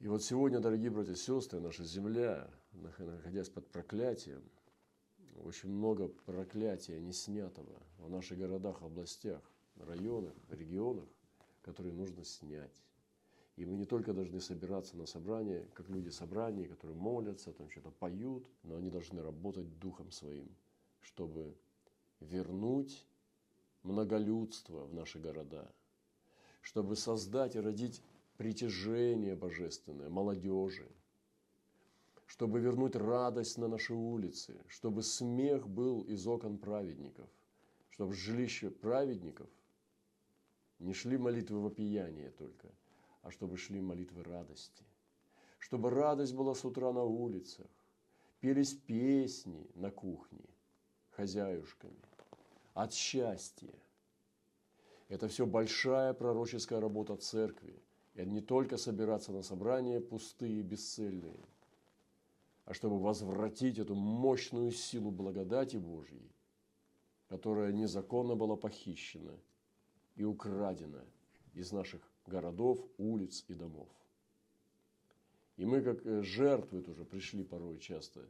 И вот сегодня, дорогие братья и сестры, наша земля, находясь под проклятием, очень много проклятия не снятого в наших городах, областях, районах, регионах, которые нужно снять. И мы не только должны собираться на собрание, как люди собрания, которые молятся, там что-то поют, но они должны работать духом своим, чтобы вернуть многолюдство в наши города, чтобы создать и родить притяжение божественное молодежи, чтобы вернуть радость на наши улицы, чтобы смех был из окон праведников, чтобы жилище праведников не шли молитвы вопияния только – а чтобы шли молитвы радости. Чтобы радость была с утра на улицах, пелись песни на кухне хозяюшками от счастья. Это все большая пророческая работа церкви. И не только собираться на собрания пустые, бесцельные, а чтобы возвратить эту мощную силу благодати Божьей, которая незаконно была похищена и украдена из наших городов, улиц и домов. И мы как э, жертвы тоже пришли порой часто,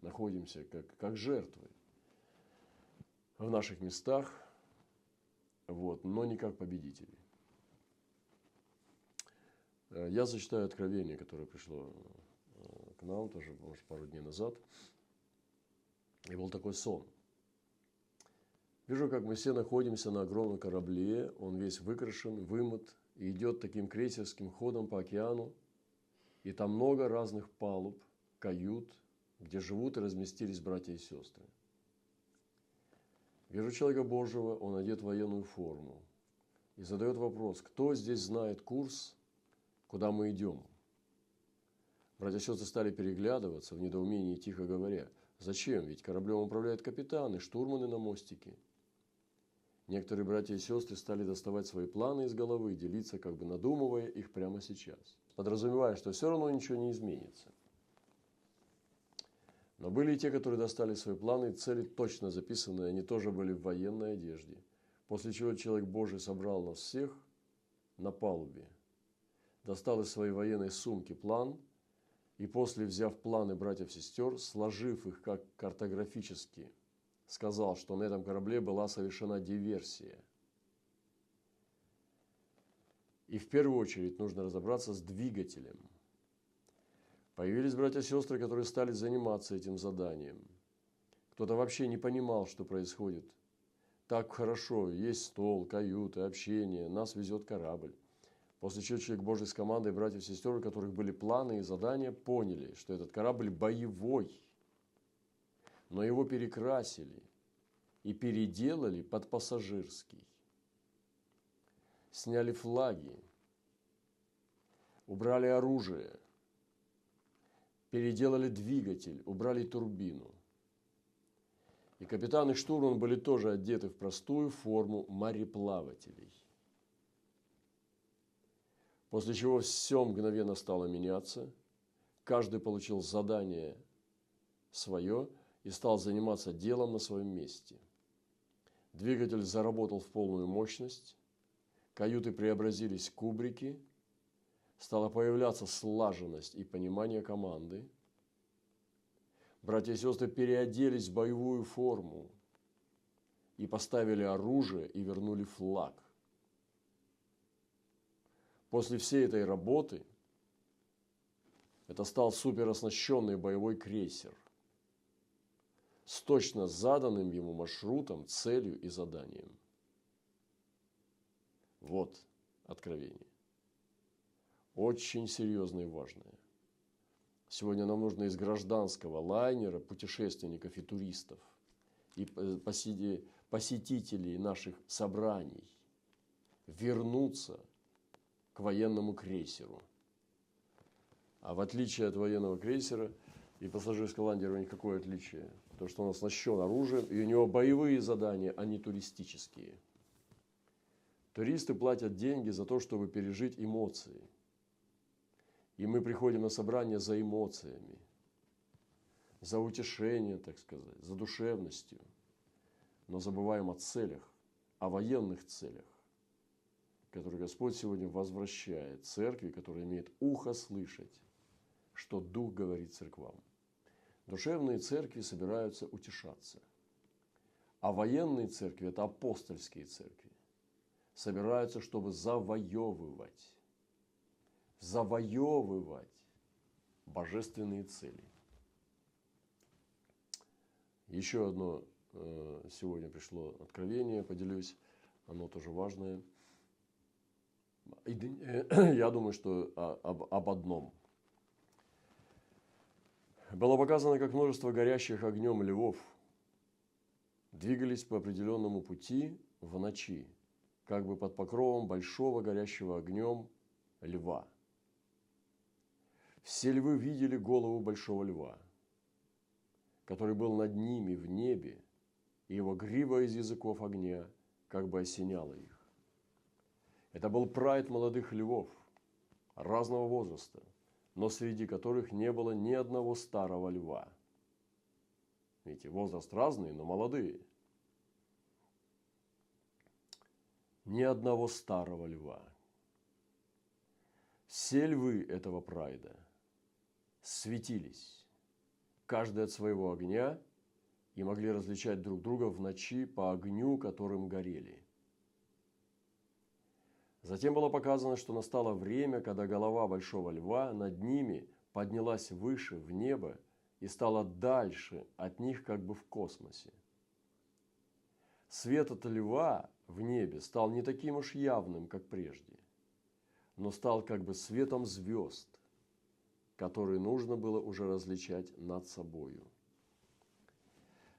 находимся как, как жертвы в наших местах, вот, но не как победители. Э, я зачитаю откровение, которое пришло э, к нам тоже, может, пару дней назад. И был такой сон. Вижу, как мы все находимся на огромном корабле, он весь выкрашен, вымыт, и идет таким крейсерским ходом по океану, и там много разных палуб, кают, где живут и разместились братья и сестры. Вижу человека Божьего, он одет в военную форму и задает вопрос, кто здесь знает курс, куда мы идем? Братья и сестры стали переглядываться в недоумении, тихо говоря, зачем? Ведь кораблем управляют капитаны, штурманы на мостике – Некоторые братья и сестры стали доставать свои планы из головы и делиться, как бы надумывая их прямо сейчас, подразумевая, что все равно ничего не изменится. Но были и те, которые достали свои планы и цели точно записанные, они тоже были в военной одежде. После чего человек Божий собрал нас всех на палубе, достал из своей военной сумки план, и после, взяв планы братьев-сестер, сложив их как картографические – сказал, что на этом корабле была совершена диверсия. И в первую очередь нужно разобраться с двигателем. Появились братья и сестры, которые стали заниматься этим заданием. Кто-то вообще не понимал, что происходит. Так хорошо, есть стол, каюты, общение, нас везет корабль. После чего человек Божий с командой братьев и сестер, у которых были планы и задания, поняли, что этот корабль боевой – но его перекрасили и переделали под пассажирский. Сняли флаги, убрали оружие, переделали двигатель, убрали турбину. И капитан и штурман были тоже одеты в простую форму мореплавателей. После чего все мгновенно стало меняться, каждый получил задание свое – и стал заниматься делом на своем месте. Двигатель заработал в полную мощность, каюты преобразились в кубрики, стала появляться слаженность и понимание команды. Братья и сестры переоделись в боевую форму и поставили оружие и вернули флаг. После всей этой работы это стал супероснащенный боевой крейсер с точно заданным ему маршрутом, целью и заданием. Вот откровение. Очень серьезное и важное. Сегодня нам нужно из гражданского лайнера путешественников и туристов и посетителей наших собраний вернуться к военному крейсеру. А в отличие от военного крейсера – и пассажирского лайнера никакое отличие. То, что он оснащен оружием, и у него боевые задания, а не туристические. Туристы платят деньги за то, чтобы пережить эмоции. И мы приходим на собрание за эмоциями, за утешением, так сказать, за душевностью. Но забываем о целях, о военных целях, который Господь сегодня возвращает церкви, которая имеет ухо слышать, что Дух говорит церквам. Душевные церкви собираются утешаться. А военные церкви – это апостольские церкви. Собираются, чтобы завоевывать. Завоевывать божественные цели. Еще одно э, сегодня пришло откровение, поделюсь. Оно тоже важное. Я думаю, что об, об одном – было показано, как множество горящих огнем львов двигались по определенному пути в ночи, как бы под покровом большого горящего огнем льва. Все львы видели голову большого льва, который был над ними в небе, и его грива из языков огня как бы осеняла их. Это был прайд молодых львов разного возраста – но среди которых не было ни одного старого льва. Видите, возраст разный, но молодые. Ни одного старого льва. Все львы этого прайда светились, каждый от своего огня, и могли различать друг друга в ночи по огню, которым горели. Затем было показано, что настало время, когда голова большого льва над ними поднялась выше в небо и стала дальше от них как бы в космосе. Свет от льва в небе стал не таким уж явным, как прежде, но стал как бы светом звезд, которые нужно было уже различать над собою.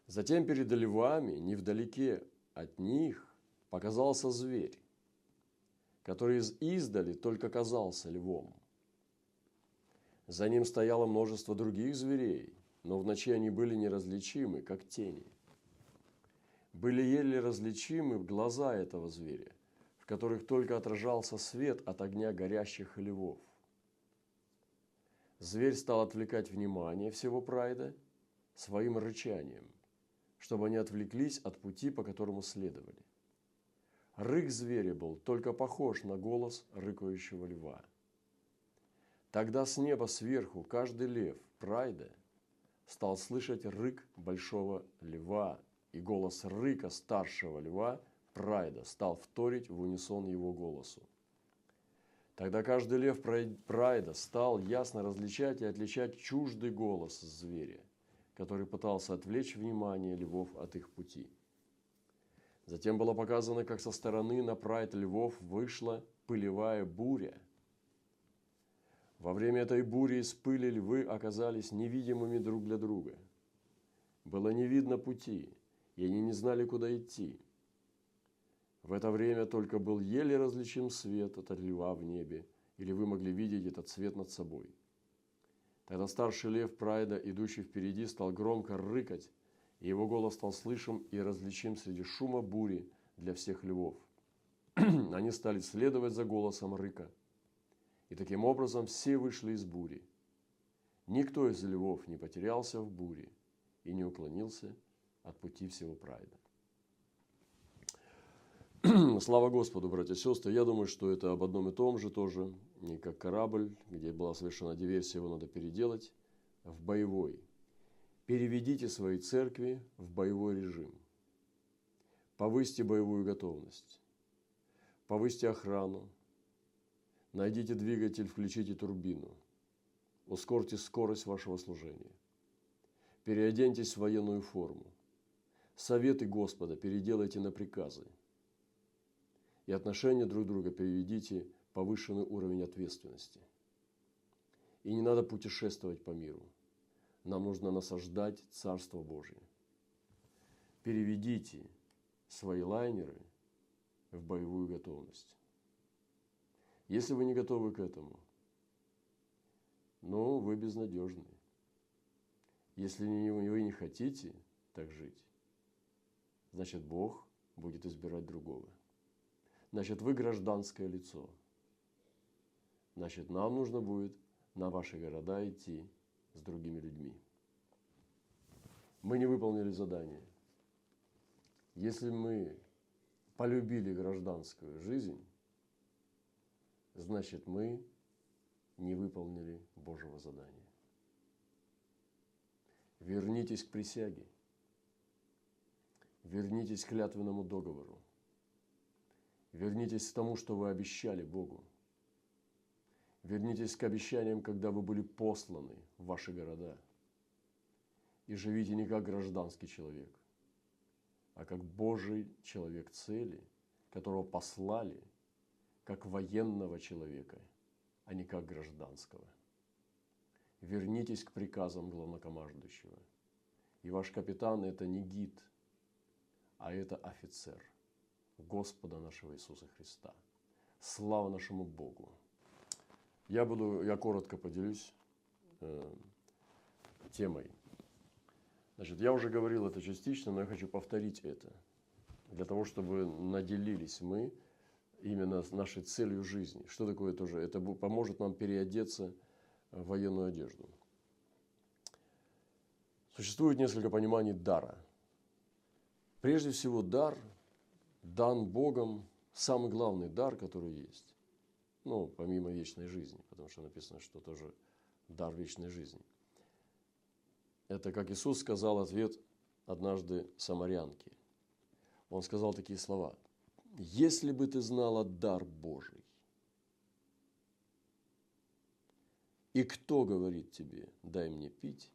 Затем перед львами, невдалеке от них, показался зверь, который из издали только казался львом. За ним стояло множество других зверей, но в ночи они были неразличимы, как тени. Были еле различимы глаза этого зверя, в которых только отражался свет от огня горящих львов. Зверь стал отвлекать внимание всего прайда своим рычанием, чтобы они отвлеклись от пути, по которому следовали. Рык зверя был только похож на голос рыкающего льва. Тогда с неба сверху каждый лев прайда стал слышать рык большого льва, и голос рыка старшего льва прайда стал вторить в унисон его голосу. Тогда каждый лев прайда стал ясно различать и отличать чуждый голос зверя, который пытался отвлечь внимание львов от их пути – Затем было показано, как со стороны на прайд львов вышла пылевая буря. Во время этой бури из пыли львы оказались невидимыми друг для друга. Было не видно пути, и они не знали, куда идти. В это время только был еле различим свет от льва в небе, или вы могли видеть этот свет над собой. Тогда старший лев Прайда, идущий впереди, стал громко рыкать, и его голос стал слышим и различим среди шума бури для всех львов. Они стали следовать за голосом рыка. И таким образом все вышли из бури. Никто из львов не потерялся в буре и не уклонился от пути всего прайда. Слава Господу, братья и сестры. Я думаю, что это об одном и том же тоже. Не как корабль, где была совершена диверсия, его надо переделать в боевой Переведите свои церкви в боевой режим. Повысьте боевую готовность. Повысьте охрану. Найдите двигатель, включите турбину. Ускорьте скорость вашего служения. Переоденьтесь в военную форму. Советы Господа переделайте на приказы. И отношения друг друга переведите повышенный уровень ответственности. И не надо путешествовать по миру – нам нужно насаждать Царство Божье. Переведите свои лайнеры в боевую готовность. Если вы не готовы к этому, ну, вы безнадежны. Если вы не хотите так жить, значит, Бог будет избирать другого. Значит, вы гражданское лицо. Значит, нам нужно будет на ваши города идти с другими людьми. Мы не выполнили задание. Если мы полюбили гражданскую жизнь, значит мы не выполнили Божьего задания. Вернитесь к присяге. Вернитесь к клятвенному договору. Вернитесь к тому, что вы обещали Богу. Вернитесь к обещаниям, когда вы были посланы в ваши города. И живите не как гражданский человек, а как Божий человек цели, которого послали как военного человека, а не как гражданского. Вернитесь к приказам главнокомандующего. И ваш капитан – это не гид, а это офицер Господа нашего Иисуса Христа. Слава нашему Богу! Я буду, я коротко поделюсь э, темой. Значит, я уже говорил это частично, но я хочу повторить это. Для того, чтобы наделились мы именно нашей целью жизни. Что такое тоже? Это поможет нам переодеться в военную одежду. Существует несколько пониманий дара. Прежде всего, дар дан Богом, самый главный дар, который есть. Ну, помимо вечной жизни, потому что написано, что тоже дар вечной жизни. Это, как Иисус сказал ответ однажды самарянке. Он сказал такие слова. «Если бы ты знала дар Божий, и кто говорит тебе, дай мне пить,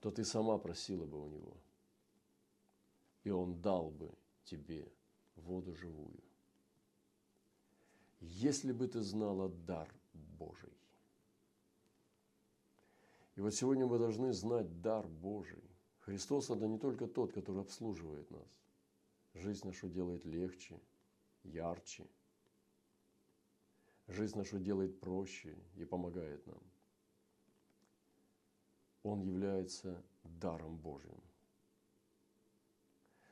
то ты сама просила бы у него, и он дал бы тебе воду живую. Если бы ты знала дар Божий. И вот сегодня мы должны знать дар Божий. Христос – это не только тот, который обслуживает нас. Жизнь нашу делает легче, ярче. Жизнь нашу делает проще и помогает нам. Он является даром Божьим.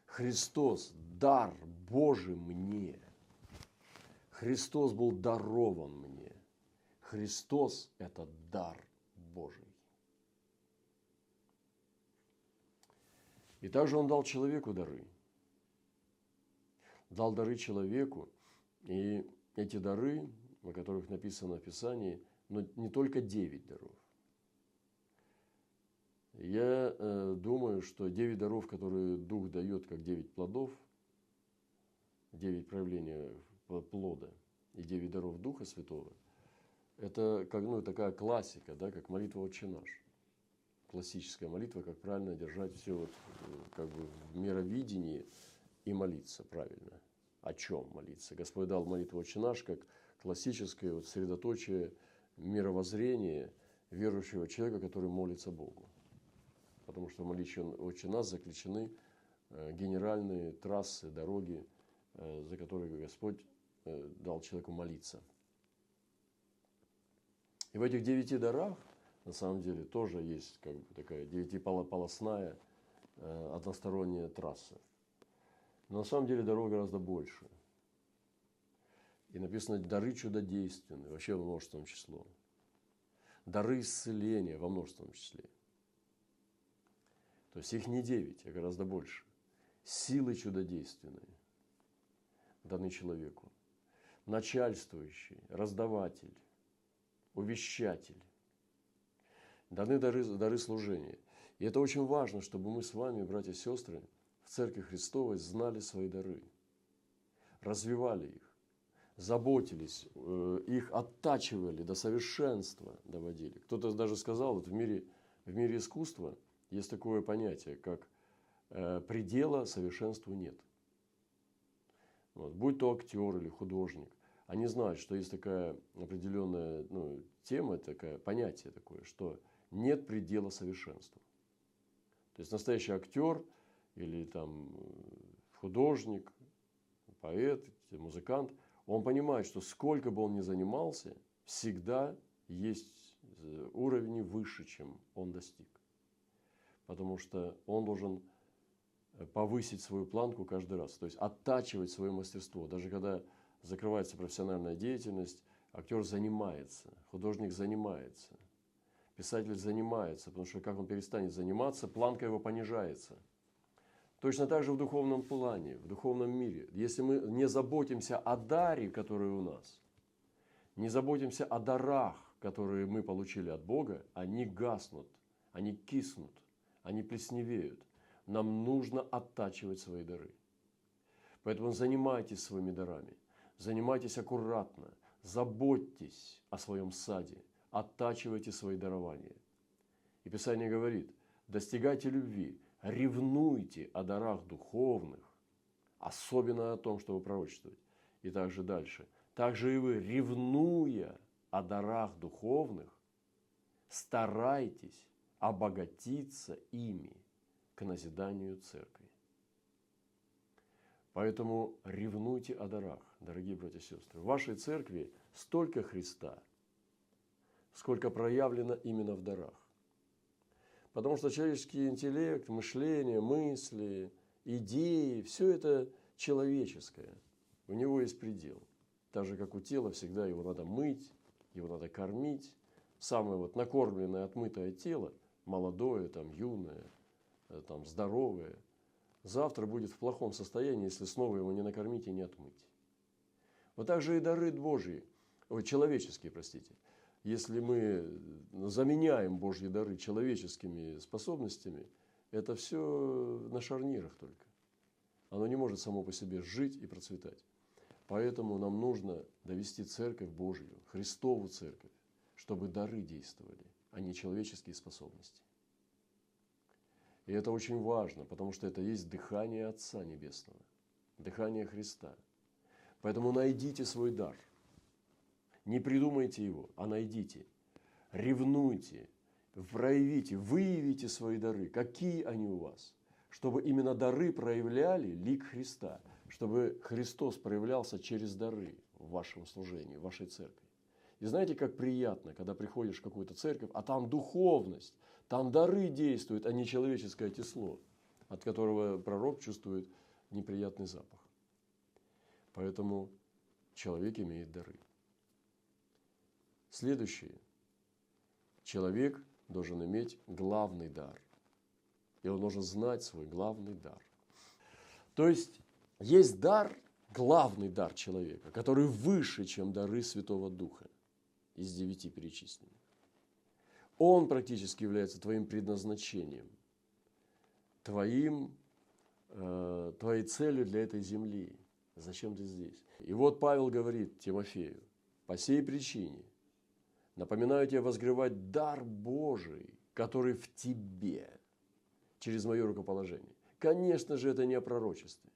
Христос – дар Божий мне. Христос был дарован мне. Христос – это дар Божий. И также Он дал человеку дары. Дал дары человеку, и эти дары, о которых написано в Писании, но не только девять даров. Я э, думаю, что девять даров, которые Дух дает, как девять плодов, девять проявлений плода и девять даров Духа Святого, это как, ну, такая классика, да, как молитва «Отче наш». Классическая молитва, как правильно держать все вот, как бы в мировидении и молиться правильно. О чем молиться? Господь дал молитву «Отче наш» как классическое вот средоточие мировоззрения верующего человека, который молится Богу потому что в молитве «Отче нас» заключены э, генеральные трассы, дороги, э, за которые Господь э, дал человеку молиться. И в этих девяти дарах, на самом деле, тоже есть как бы такая девятиполосная односторонняя трасса. Но на самом деле дорога гораздо больше. И написано «дары чудодейственные», вообще во множественном число. Дары исцеления во множественном числе. То есть их не девять, а гораздо больше. Силы чудодейственные даны человеку. Начальствующий, раздаватель, увещатель. Даны дары, дары служения. И это очень важно, чтобы мы с вами, братья и сестры, в Церкви Христовой знали свои дары, развивали их, заботились, э, их оттачивали, до совершенства доводили. Кто-то даже сказал, вот в мире, в мире искусства – есть такое понятие, как э, предела совершенству нет. Вот. Будь то актер или художник, они знают, что есть такая определенная ну, тема, такое понятие такое, что нет предела совершенству. То есть настоящий актер или там художник, поэт, музыкант, он понимает, что сколько бы он ни занимался, всегда есть э, уровни выше, чем он достиг потому что он должен э, повысить свою планку каждый раз, то есть оттачивать свое мастерство. Даже когда закрывается профессиональная деятельность, актер занимается, художник занимается, писатель занимается, потому что как он перестанет заниматься, планка его понижается. Точно так же в духовном плане, в духовном мире. Если мы не заботимся о даре, который у нас, не заботимся о дарах, которые мы получили от Бога, они гаснут, они киснут, они плесневеют. Нам нужно оттачивать свои дары. Поэтому занимайтесь своими дарами, занимайтесь аккуратно, заботьтесь о своем саде, оттачивайте свои дарования. И Писание говорит, достигайте любви, ревнуйте о дарах духовных, особенно о том, чтобы пророчествовать. И также дальше. Также и вы, ревнуя о дарах духовных, старайтесь обогатиться ими к назиданию церкви. Поэтому ревнуйте о дарах, дорогие братья и сестры. В вашей церкви столько Христа, сколько проявлено именно в дарах. Потому что человеческий интеллект, мышление, мысли, идеи, все это человеческое. У него есть предел. Так же, как у тела, всегда его надо мыть, его надо кормить. Самое вот накормленное, отмытое тело, молодое, там, юное, э, там, здоровое, завтра будет в плохом состоянии, если снова его не накормить и не отмыть. Вот так же и дары Божьи, ой, человеческие, простите. Если мы заменяем Божьи дары человеческими способностями, это все на шарнирах только. Оно не может само по себе жить и процветать. Поэтому нам нужно довести церковь Божью, Христову церковь, чтобы дары действовали, а не человеческие способности. И это очень важно, потому что это есть дыхание Отца Небесного, дыхание Христа. Поэтому найдите свой дар. Не придумайте его, а найдите. Ревнуйте, проявите, выявите свои дары. Какие они у вас? Чтобы именно дары проявляли лик Христа, чтобы Христос проявлялся через дары в вашем служении, в вашей церкви. И знаете, как приятно, когда приходишь в какую-то церковь, а там духовность, там дары действуют, а не человеческое тесло, от которого пророк чувствует неприятный запах. Поэтому человек имеет дары. Следующее. Человек должен иметь главный дар. И он должен знать свой главный дар. То есть, есть дар, главный дар человека, который выше, чем дары Святого Духа из девяти перечисленных. Он практически является твоим предназначением, твоим, э, твоей целью для этой земли. Зачем ты здесь? И вот Павел говорит Тимофею, по сей причине напоминаю тебе возгревать дар Божий, который в тебе, через мое рукоположение. Конечно же, это не о пророчестве.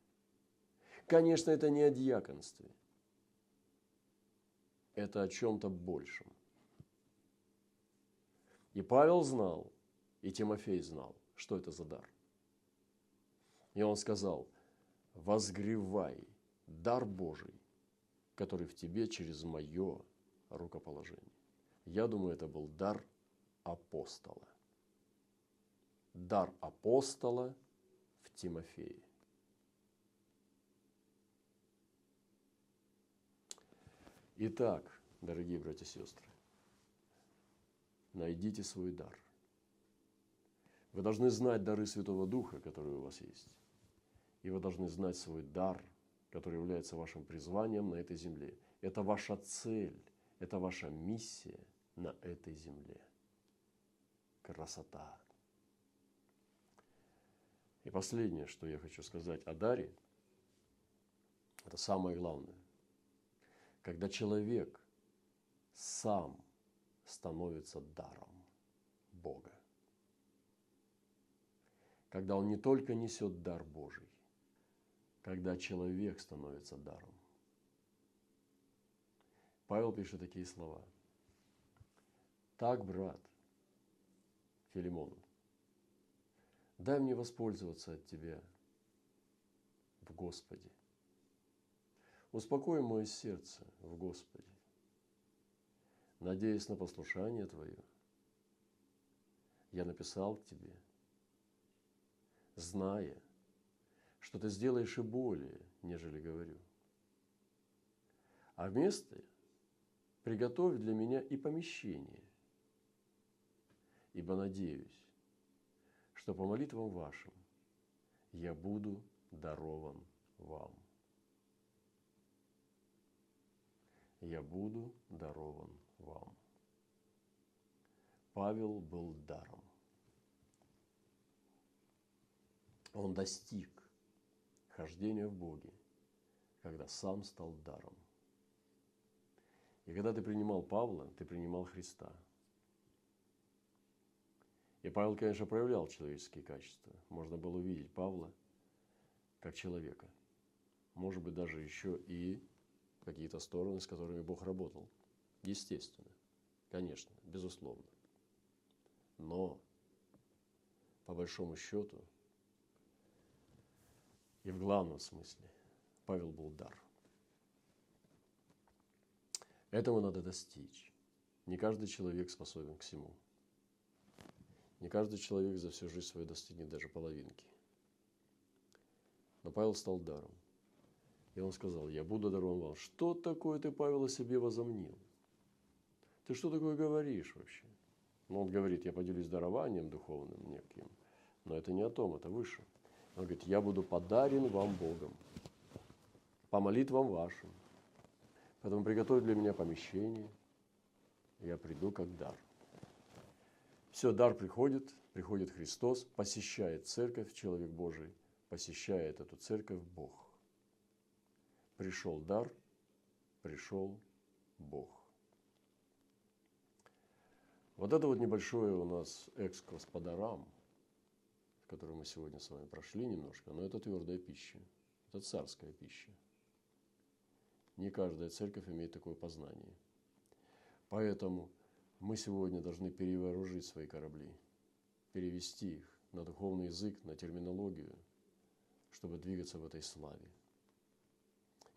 Конечно, это не о диаконстве. Это о чем-то большем. И Павел знал, и Тимофей знал, что это за дар. И он сказал, возгревай дар Божий, который в тебе через мое рукоположение. Я думаю, это был дар апостола. Дар апостола в Тимофее. Итак, дорогие братья и сестры, найдите свой дар. Вы должны знать дары Святого Духа, которые у вас есть. И вы должны знать свой дар, который является вашим призванием на этой земле. Это ваша цель, это ваша миссия на этой земле. Красота. И последнее, что я хочу сказать о даре, это самое главное. Когда человек сам становится даром Бога. Когда он не только несет дар Божий, когда человек становится даром. Павел пишет такие слова. Так, брат, Филимон, дай мне воспользоваться от тебя в Господе. Успокой мое сердце в Господе надеясь на послушание Твое, я написал к Тебе, зная, что Ты сделаешь и более, нежели говорю. А вместо приготовь для меня и помещение, ибо надеюсь, что по молитвам вашим я буду дарован вам. Я буду дарован вам. Павел был даром. Он достиг хождения в Боге, когда сам стал даром. И когда ты принимал Павла, ты принимал Христа. И Павел, конечно, проявлял человеческие качества. Можно было увидеть Павла как человека. Может быть, даже еще и какие-то стороны, с которыми Бог работал. Естественно, конечно, безусловно. Но, по большому счету, и в главном смысле, Павел был дар. Этого надо достичь. Не каждый человек способен к всему. Не каждый человек за всю жизнь свою достигнет даже половинки. Но Павел стал даром. И он сказал, я буду дарован вам. Что такое ты, Павел, о себе возомнил? Ты что такое говоришь вообще? Ну, он говорит, я поделюсь дарованием духовным неким. Но это не о том, это выше. Он говорит, я буду подарен вам Богом, по молитвам вашим. Поэтому приготовь для меня помещение, я приду как дар. Все, дар приходит, приходит Христос, посещает церковь, человек Божий, посещает эту церковь Бог. Пришел дар, пришел Бог. Вот это вот небольшое у нас экскурс по дарам, который мы сегодня с вами прошли немножко, но это твердая пища, это царская пища. Не каждая церковь имеет такое познание. Поэтому мы сегодня должны перевооружить свои корабли, перевести их на духовный язык, на терминологию, чтобы двигаться в этой славе.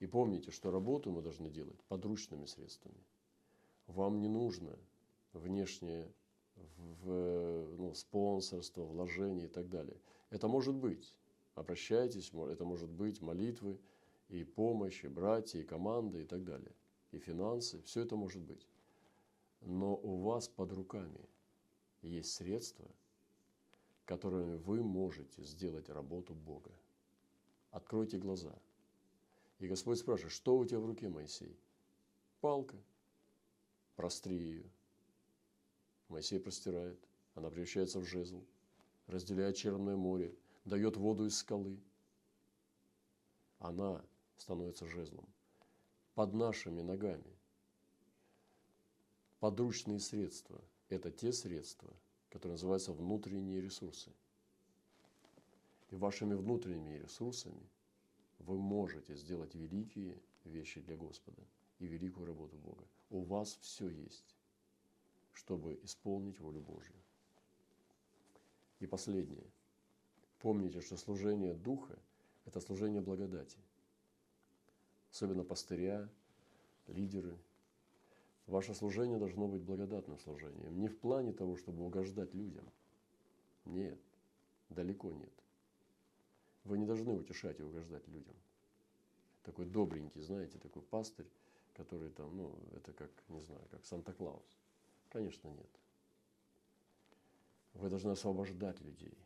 И помните, что работу мы должны делать подручными средствами. Вам не нужно внешнее в, ну, спонсорство, вложение и так далее. Это может быть. Обращайтесь, это может быть молитвы, и помощь, и братья, и команда, и так далее. И финансы, все это может быть но у вас под руками есть средства, которыми вы можете сделать работу Бога. Откройте глаза. И Господь спрашивает, что у тебя в руке, Моисей? Палка. Простри ее. Моисей простирает. Она превращается в жезл, разделяет Черное море, дает воду из скалы. Она становится жезлом под нашими ногами подручные средства – это те средства, которые называются внутренние ресурсы. И вашими внутренними ресурсами вы можете сделать великие вещи для Господа и великую работу Бога. У вас все есть, чтобы исполнить волю Божью. И последнее. Помните, что служение Духа – это служение благодати. Особенно пастыря, лидеры – Ваше служение должно быть благодатным служением. Не в плане того, чтобы угождать людям. Нет, далеко нет. Вы не должны утешать и угождать людям. Такой добренький, знаете, такой пастырь, который там, ну, это как, не знаю, как Санта-Клаус. Конечно, нет. Вы должны освобождать людей.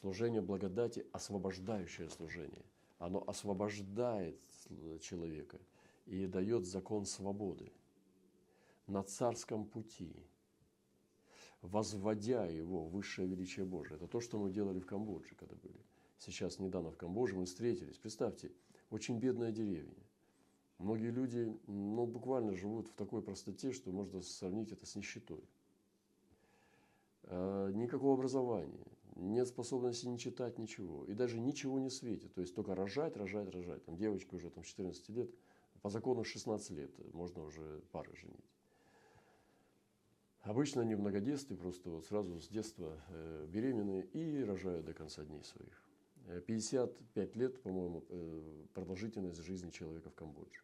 Служение благодати – освобождающее служение. Оно освобождает человека и дает закон свободы – на царском пути, возводя его в высшее величие Божие. Это то, что мы делали в Камбодже, когда были. Сейчас недавно в Камбодже мы встретились. Представьте, очень бедная деревня. Многие люди ну, буквально живут в такой простоте, что можно сравнить это с нищетой. А, никакого образования, нет способности не читать ничего. И даже ничего не светит. То есть только рожать, рожать, рожать. Там девочка уже там, 14 лет, по закону 16 лет можно уже пары женить. Обычно они в многодетстве, просто вот сразу с детства э, беременны и рожают до конца дней своих. 55 э, лет, по-моему, э, продолжительность жизни человека в Камбодже.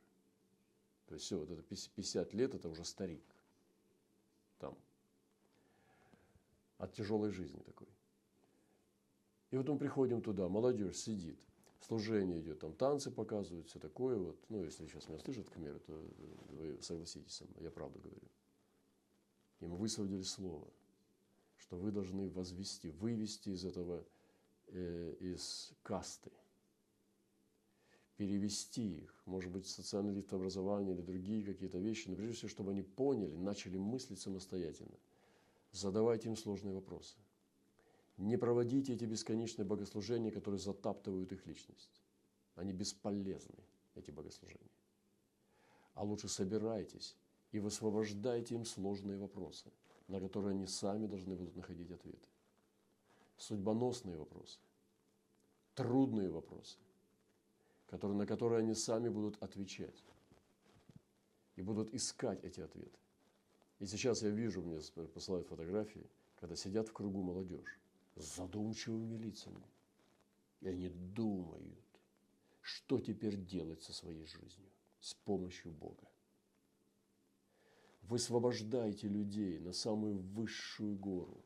То есть все, вот это 50 лет, это уже старик там. От тяжелой жизни такой. И вот мы приходим туда, молодежь сидит, служение идет, там танцы показывают, все такое вот. Ну, если сейчас меня слышат к миру, то вы согласитесь со мной, я правду говорю. Им высвободили слово, что вы должны возвести, вывести из этого э, из касты, перевести их, может быть, социальный лифт образования или другие какие-то вещи, но прежде всего, чтобы они поняли, начали мыслить самостоятельно. Задавайте им сложные вопросы. Не проводите эти бесконечные богослужения, которые затаптывают их личность. Они бесполезны, эти богослужения. А лучше собирайтесь и высвобождайте им сложные вопросы, на которые они сами должны будут находить ответы. Судьбоносные вопросы, трудные вопросы, которые, на которые они сами будут отвечать и будут искать эти ответы. И сейчас я вижу, мне посылают фотографии, когда сидят в кругу молодежь с задумчивыми лицами. И они думают, что теперь делать со своей жизнью с помощью Бога. Высвобождайте людей на самую высшую гору.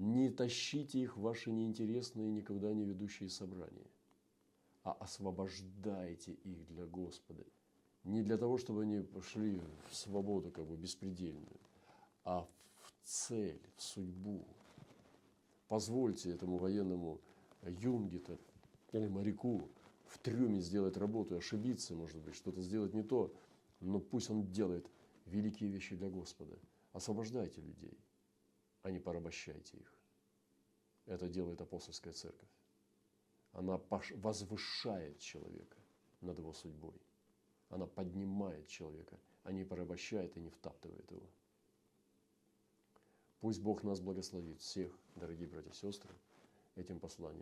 Не тащите их в ваши неинтересные, никогда не ведущие собрания, а освобождайте их для Господа. Не для того, чтобы они пошли в свободу как бы беспредельную, а в цель, в судьбу. Позвольте этому военному юнгиту или моряку в трюме сделать работу, ошибиться, может быть, что-то сделать не то, но пусть он делает великие вещи для Господа. Освобождайте людей, а не порабощайте их. Это делает апостольская церковь. Она возвышает человека над его судьбой. Она поднимает человека, а не порабощает и не втаптывает его. Пусть Бог нас благословит, всех, дорогие братья и сестры, этим посланием.